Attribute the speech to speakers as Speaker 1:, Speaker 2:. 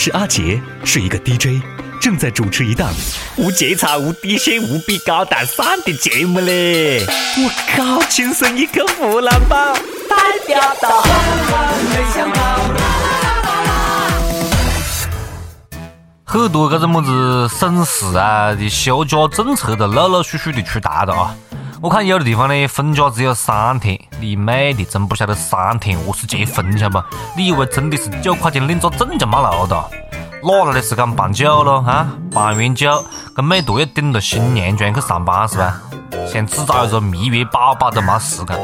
Speaker 1: 是阿杰，是一个 DJ，正在主持一档
Speaker 2: 无节操、无底线、无比高大上的节目嘞！我靠，亲生一个湖南宝，代表到。
Speaker 3: 很多这种么子省市啊的休假政策都陆陆续续的出台了啊！我看有的地方呢，分假只有三天，你妹的，真不晓得三天何时结婚，晓得不？你以为真的是九块钱领个证就没路的？哪来的时间办酒咯？啊，办完酒，跟妹坨要顶着新娘妆去上班是吧？想制造一个蜜月宝宝都没时间。